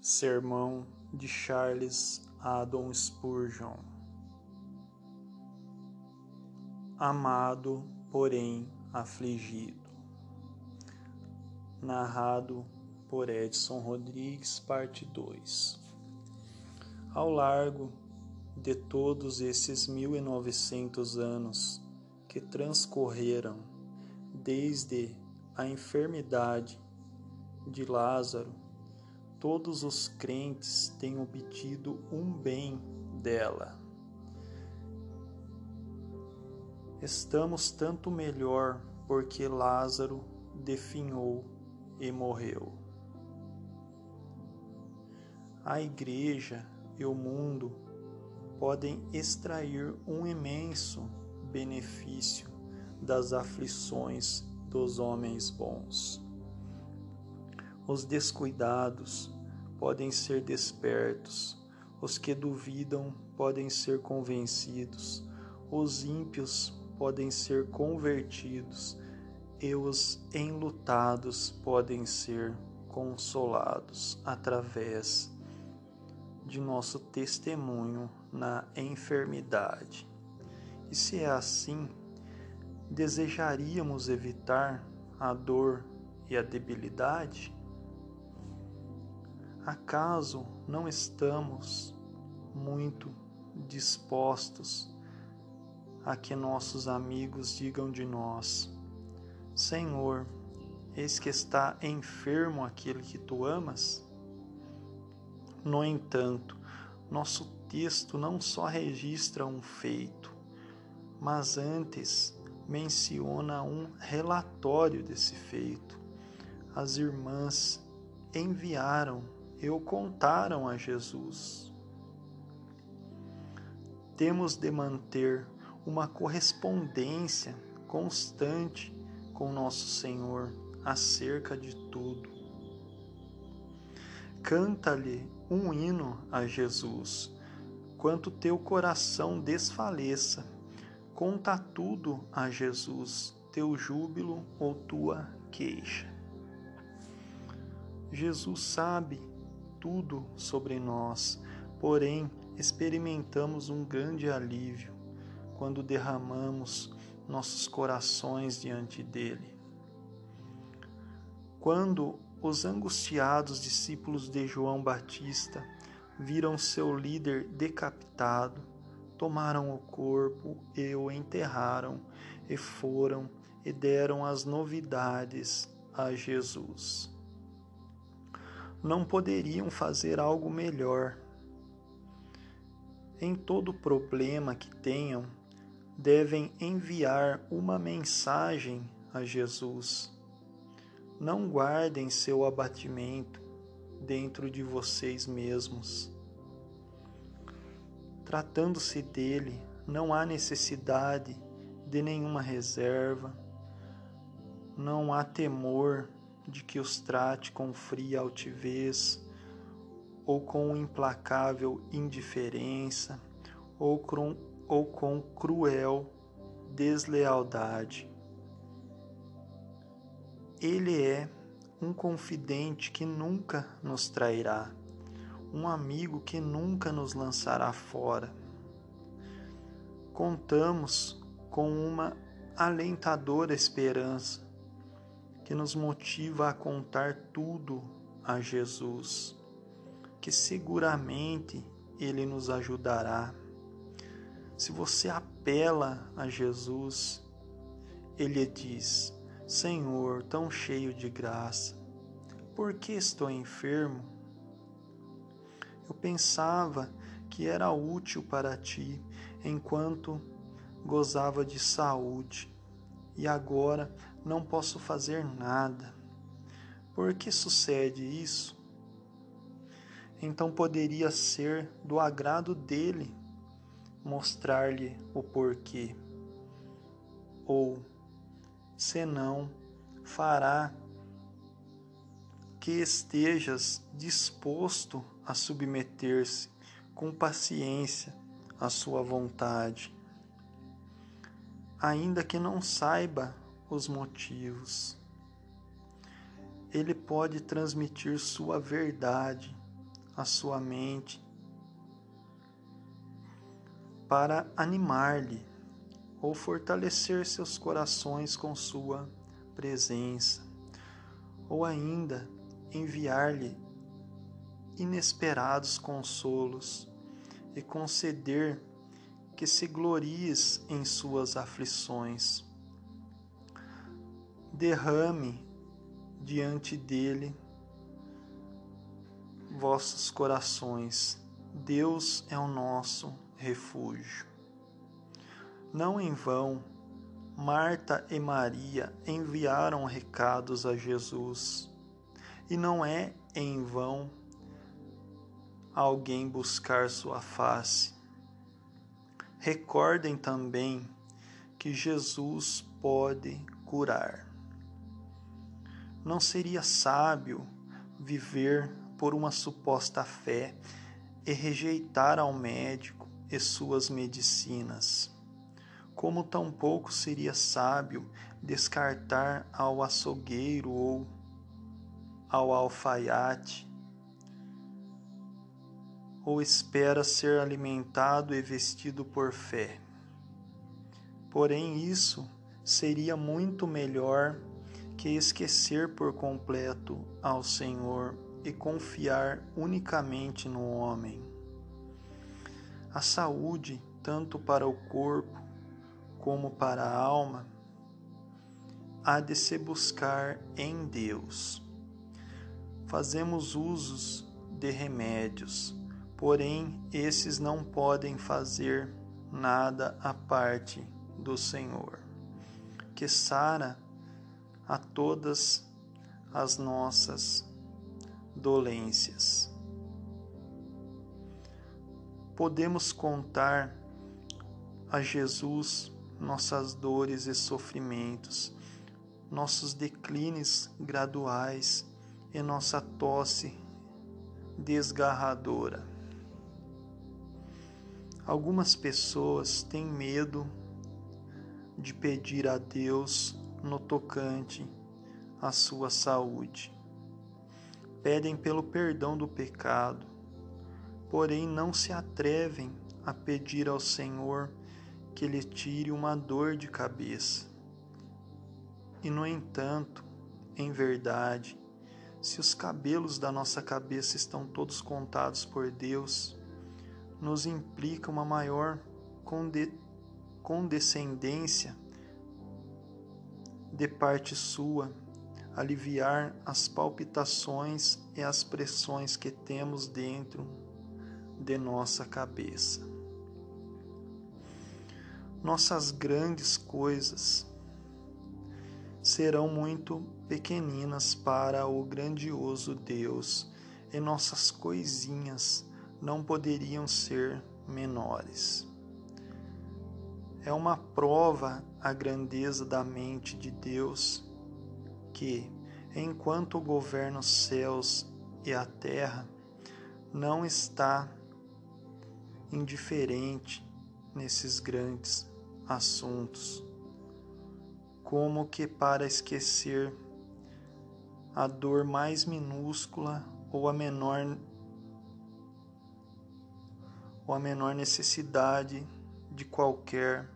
Sermão de Charles Adam Spurgeon. Amado, porém afligido. Narrado por Edson Rodrigues, parte 2. Ao largo de todos esses mil e novecentos anos que transcorreram desde a enfermidade de Lázaro todos os crentes têm obtido um bem dela. Estamos tanto melhor porque Lázaro definhou e morreu. A igreja e o mundo podem extrair um imenso benefício das aflições dos homens bons. Os descuidados podem ser despertos, os que duvidam podem ser convencidos, os ímpios podem ser convertidos e os enlutados podem ser consolados através de nosso testemunho na enfermidade. E se é assim, desejaríamos evitar a dor e a debilidade? Acaso não estamos muito dispostos a que nossos amigos digam de nós: Senhor, eis que está enfermo aquele que tu amas? No entanto, nosso texto não só registra um feito, mas antes menciona um relatório desse feito. As irmãs enviaram e o contaram a Jesus. Temos de manter uma correspondência constante com nosso Senhor acerca de tudo. Canta-lhe um hino a Jesus, quanto teu coração desfaleça. Conta tudo a Jesus, teu júbilo ou tua queixa. Jesus sabe tudo sobre nós, porém experimentamos um grande alívio quando derramamos nossos corações diante dele. Quando os angustiados discípulos de João Batista viram seu líder decapitado, tomaram o corpo e o enterraram, e foram e deram as novidades a Jesus não poderiam fazer algo melhor. Em todo problema que tenham, devem enviar uma mensagem a Jesus. Não guardem seu abatimento dentro de vocês mesmos. Tratando-se dele, não há necessidade de nenhuma reserva, não há temor de que os trate com fria altivez, ou com implacável indiferença, ou com, ou com cruel deslealdade. Ele é um confidente que nunca nos trairá, um amigo que nunca nos lançará fora. Contamos com uma alentadora esperança que nos motiva a contar tudo a Jesus, que seguramente Ele nos ajudará. Se você apela a Jesus, Ele diz: Senhor, tão cheio de graça, por que estou enfermo? Eu pensava que era útil para ti enquanto gozava de saúde e agora não posso fazer nada. Por que sucede isso? Então poderia ser do agrado dele mostrar-lhe o porquê. Ou, senão, fará que estejas disposto a submeter-se com paciência à sua vontade ainda que não saiba os motivos. Ele pode transmitir sua verdade a sua mente para animar-lhe ou fortalecer seus corações com sua presença, ou ainda enviar-lhe inesperados consolos e conceder que se glories em suas aflições. Derrame diante dele vossos corações. Deus é o nosso refúgio. Não em vão, Marta e Maria enviaram recados a Jesus, e não é em vão alguém buscar sua face. Recordem também que Jesus pode curar. Não seria sábio viver por uma suposta fé e rejeitar ao médico e suas medicinas como tampouco seria sábio descartar ao açougueiro ou ao alfaiate, ou espera ser alimentado e vestido por fé. Porém, isso seria muito melhor que esquecer por completo ao Senhor e confiar unicamente no homem. A saúde, tanto para o corpo como para a alma, há de se buscar em Deus. Fazemos usos de remédios, porém esses não podem fazer nada à parte do Senhor, que sara a todas as nossas dolências. Podemos contar a Jesus nossas dores e sofrimentos, nossos declines graduais e nossa tosse desgarradora. Algumas pessoas têm medo de pedir a Deus no tocante à sua saúde. Pedem pelo perdão do pecado, porém não se atrevem a pedir ao Senhor que lhe tire uma dor de cabeça. E, no entanto, em verdade, se os cabelos da nossa cabeça estão todos contados por Deus, nos implica uma maior conde condescendência de parte sua, aliviar as palpitações e as pressões que temos dentro de nossa cabeça. Nossas grandes coisas serão muito pequeninas para o grandioso Deus, e nossas coisinhas não poderiam ser menores. É uma prova a grandeza da mente de Deus que, enquanto governa os céus e a terra, não está indiferente nesses grandes assuntos, como que para esquecer a dor mais minúscula ou a menor ou a menor necessidade de qualquer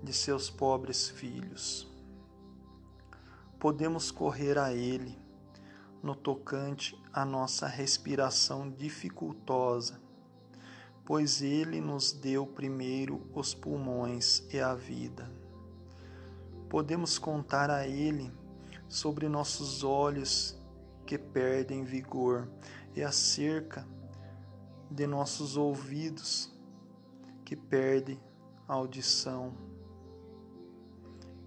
de seus pobres filhos. Podemos correr a Ele no tocante à nossa respiração dificultosa pois ele nos deu primeiro os pulmões e a vida. Podemos contar a ele sobre nossos olhos que perdem vigor e acerca de nossos ouvidos que perdem audição,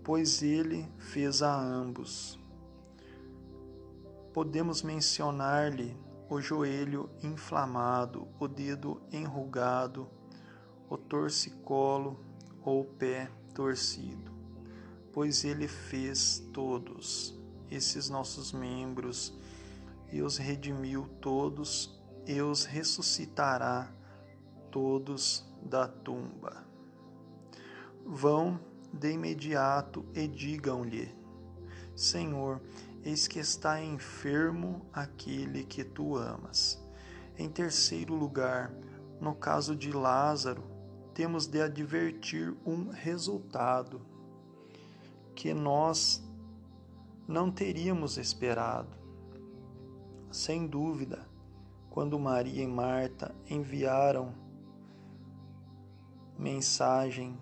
pois ele fez a ambos. Podemos mencionar-lhe o joelho inflamado, o dedo enrugado, o torcicolo ou o pé torcido, pois ele fez todos esses nossos membros e os redimiu todos e os ressuscitará todos da tumba. Vão de imediato e digam-lhe: Senhor, eis que está enfermo aquele que tu amas. Em terceiro lugar, no caso de Lázaro, temos de advertir um resultado que nós não teríamos esperado. Sem dúvida, quando Maria e Marta enviaram mensagem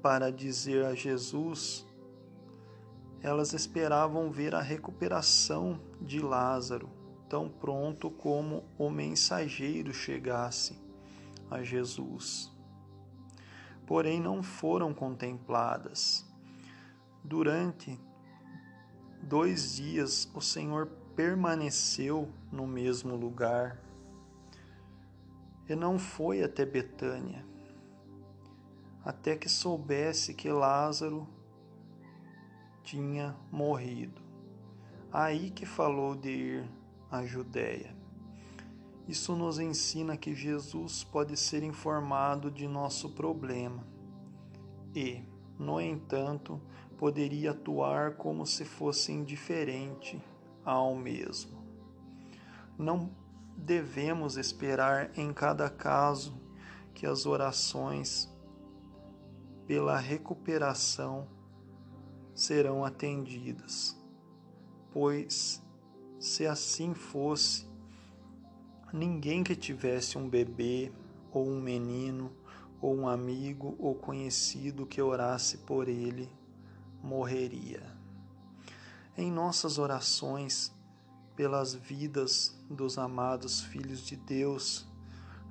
para dizer a Jesus, elas esperavam ver a recuperação de Lázaro tão pronto como o mensageiro chegasse a Jesus. Porém, não foram contempladas. Durante dois dias, o Senhor permaneceu no mesmo lugar e não foi até Betânia, até que soubesse que Lázaro tinha morrido. Aí que falou de ir à Judéia. Isso nos ensina que Jesus pode ser informado de nosso problema e, no entanto, poderia atuar como se fosse indiferente ao mesmo. Não devemos esperar em cada caso que as orações pela recuperação serão atendidas, pois se assim fosse, ninguém que tivesse um bebê ou um menino ou um amigo ou conhecido que orasse por ele morreria. Em nossas orações pelas vidas dos amados filhos de Deus,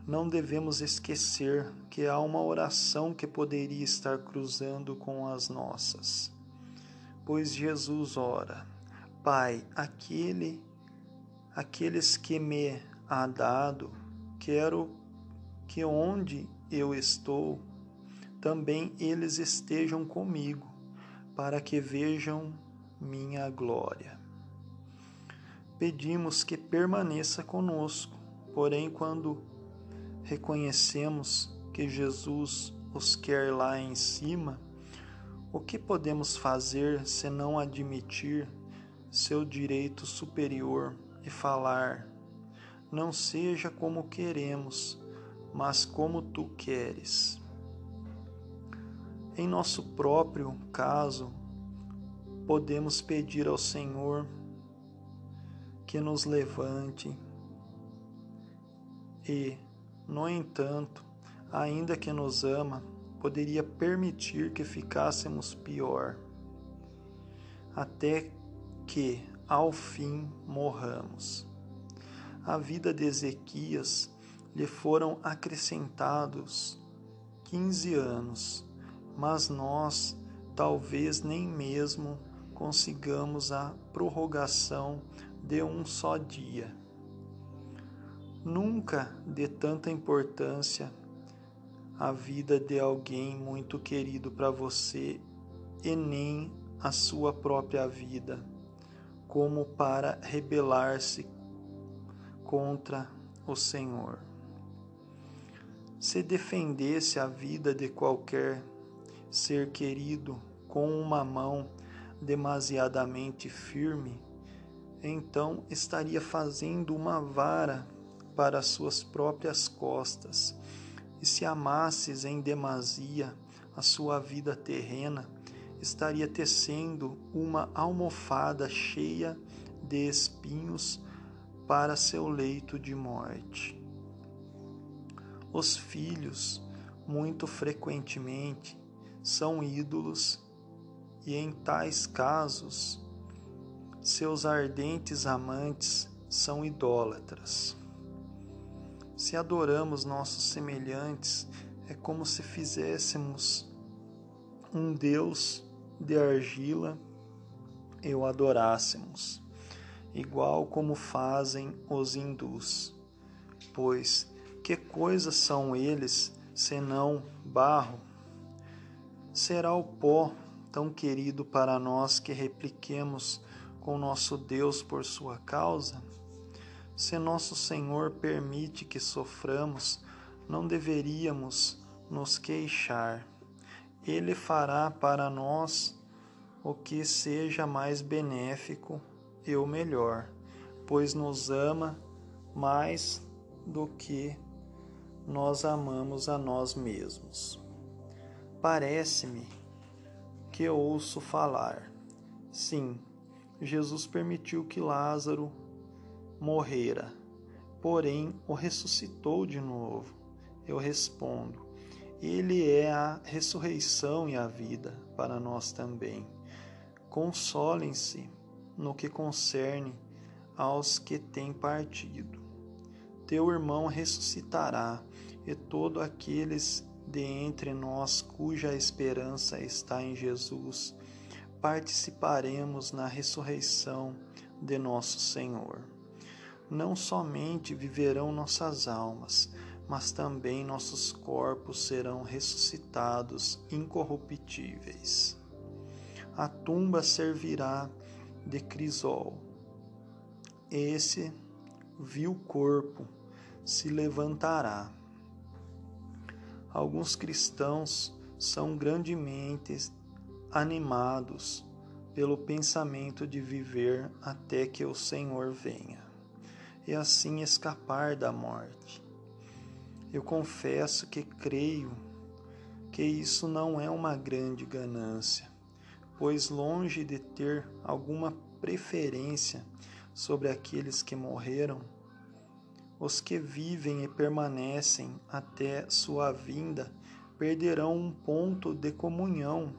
não devemos esquecer que há uma oração que poderia estar cruzando com as nossas. Pois Jesus ora: Pai, aquele aqueles que me há dado, quero que onde eu estou, também eles estejam comigo, para que vejam minha glória. Pedimos que permaneça conosco, porém, quando reconhecemos que Jesus os quer lá em cima, o que podemos fazer senão admitir seu direito superior e falar: Não seja como queremos, mas como tu queres? Em nosso próprio caso, podemos pedir ao Senhor que nos levante e, no entanto, ainda que nos ama, poderia permitir que ficássemos pior, até que, ao fim, morramos. A vida de Ezequias lhe foram acrescentados quinze anos mas nós talvez nem mesmo consigamos a prorrogação de um só dia. Nunca dê tanta importância à vida de alguém muito querido para você e nem a sua própria vida, como para rebelar-se contra o Senhor. Se defendesse a vida de qualquer ser querido com uma mão demasiadamente firme, então estaria fazendo uma vara para suas próprias costas. E se amasses em demasia a sua vida terrena, estaria tecendo uma almofada cheia de espinhos para seu leito de morte. Os filhos, muito frequentemente, são ídolos e, em tais casos, seus ardentes amantes são idólatras. Se adoramos nossos semelhantes, é como se fizéssemos um Deus de argila e o adorássemos, igual como fazem os hindus. Pois que coisas são eles senão barro? será o pó tão querido para nós que repliquemos com nosso Deus por sua causa? Se nosso Senhor permite que soframos, não deveríamos nos queixar. Ele fará para nós o que seja mais benéfico e o melhor, pois nos ama mais do que nós amamos a nós mesmos. Parece-me que ouço falar. Sim, Jesus permitiu que Lázaro morrera, porém o ressuscitou de novo. Eu respondo: Ele é a ressurreição e a vida para nós também. Consolem-se no que concerne aos que têm partido. Teu irmão ressuscitará, e todos aqueles de entre nós cuja esperança está em Jesus, participaremos na ressurreição de nosso Senhor. Não somente viverão nossas almas, mas também nossos corpos serão ressuscitados incorruptíveis. A tumba servirá de crisol. Esse vil corpo se levantará Alguns cristãos são grandemente animados pelo pensamento de viver até que o Senhor venha e assim escapar da morte. Eu confesso que creio que isso não é uma grande ganância, pois longe de ter alguma preferência sobre aqueles que morreram, os que vivem e permanecem até sua vinda perderão um ponto de comunhão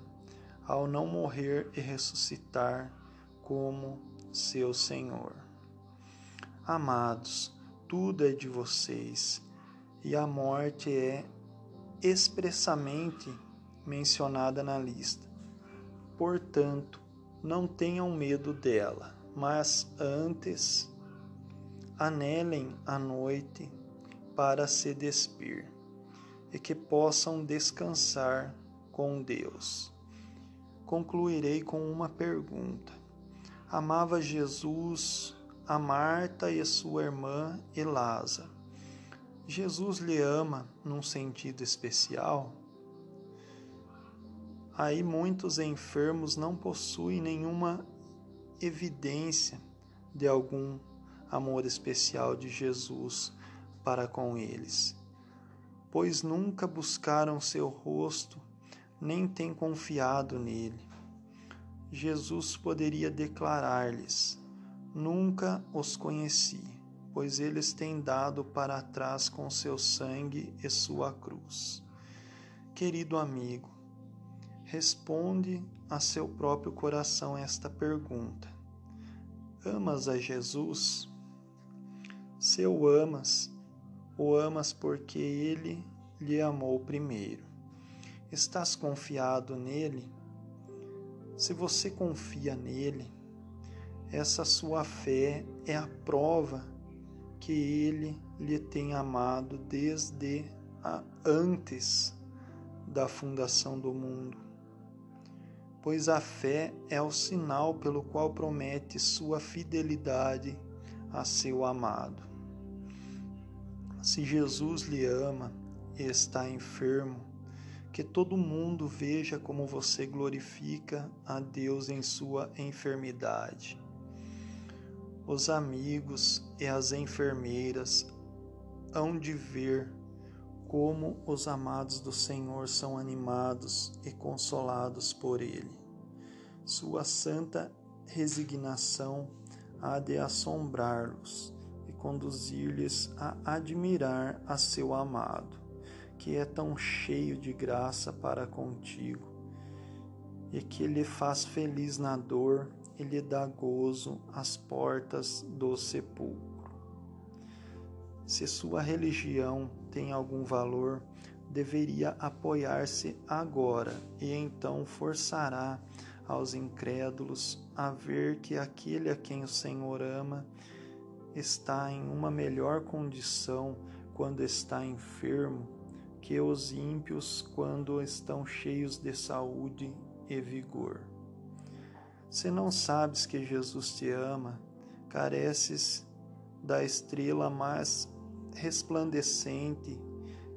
ao não morrer e ressuscitar como seu Senhor. Amados, tudo é de vocês e a morte é expressamente mencionada na lista. Portanto, não tenham medo dela, mas antes anelem a noite para se despir e que possam descansar com Deus. Concluirei com uma pergunta. Amava Jesus a Marta e sua irmã e Lázaro. Jesus lhe ama num sentido especial? Aí muitos enfermos não possuem nenhuma evidência de algum amor especial de Jesus para com eles, pois nunca buscaram seu rosto, nem têm confiado nele. Jesus poderia declarar-lhes: Nunca os conheci, pois eles têm dado para trás com seu sangue e sua cruz. Querido amigo, responde a seu próprio coração esta pergunta: Amas a Jesus? Se o amas, o amas porque ele lhe amou primeiro. Estás confiado nele? Se você confia nele, essa sua fé é a prova que ele lhe tem amado desde a, antes da fundação do mundo. Pois a fé é o sinal pelo qual promete sua fidelidade a seu amado. Se Jesus lhe ama e está enfermo, que todo mundo veja como você glorifica a Deus em sua enfermidade. Os amigos e as enfermeiras hão de ver como os amados do Senhor são animados e consolados por Ele. Sua santa resignação há de assombrá-los conduzir-lhes a admirar a seu amado, que é tão cheio de graça para contigo, e que lhe faz feliz na dor e lhe dá gozo às portas do sepulcro. Se sua religião tem algum valor, deveria apoiar-se agora e então forçará aos incrédulos a ver que aquele a quem o Senhor ama está em uma melhor condição quando está enfermo que os ímpios quando estão cheios de saúde e vigor. Se não sabes que Jesus te ama, careces da estrela mais resplandecente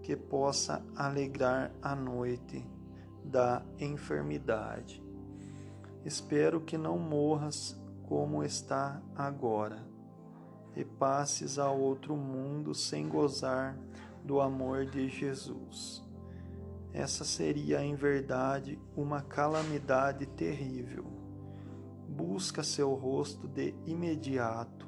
que possa alegrar a noite da enfermidade. Espero que não morras como está agora e passes ao outro mundo sem gozar do amor de Jesus. Essa seria, em verdade, uma calamidade terrível. Busca seu rosto de imediato,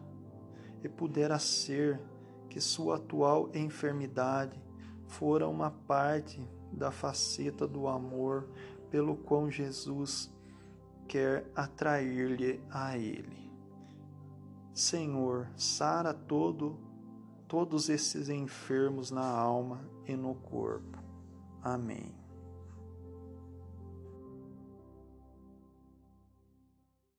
e pudera ser que sua atual enfermidade fora uma parte da faceta do amor pelo qual Jesus quer atrair-lhe a ele. Senhor, sara todo todos esses enfermos na alma e no corpo. Amém.